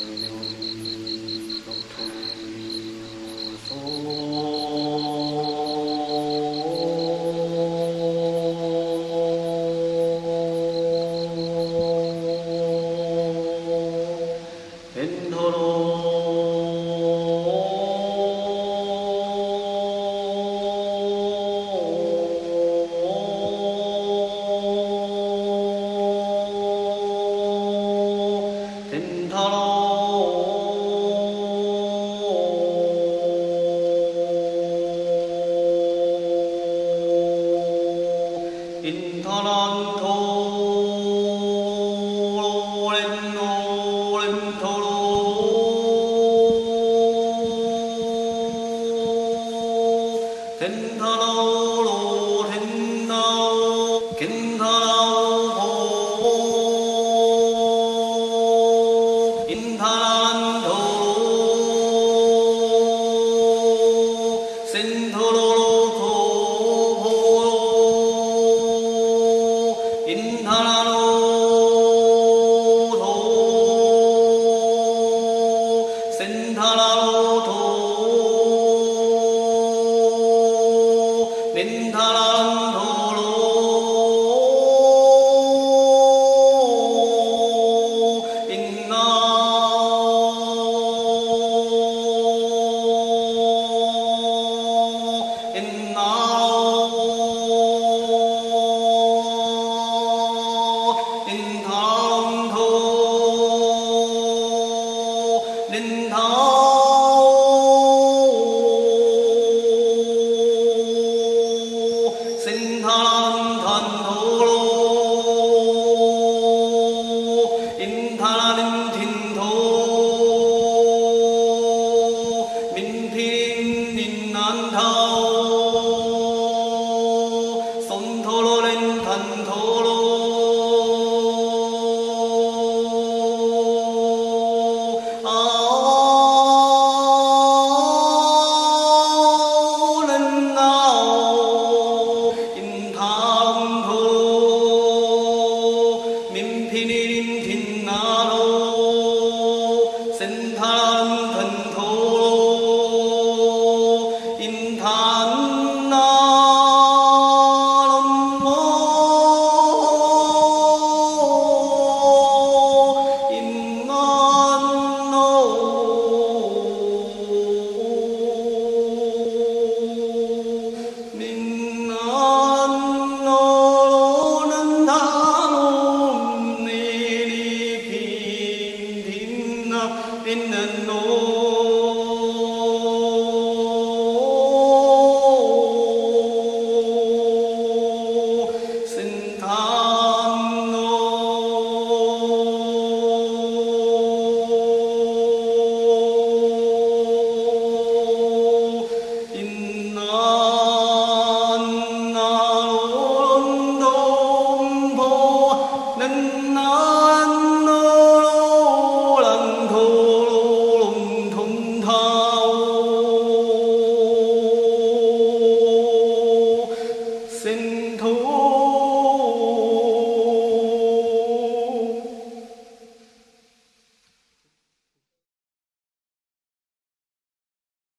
and we knew إن ترى Salmo thơ إن النور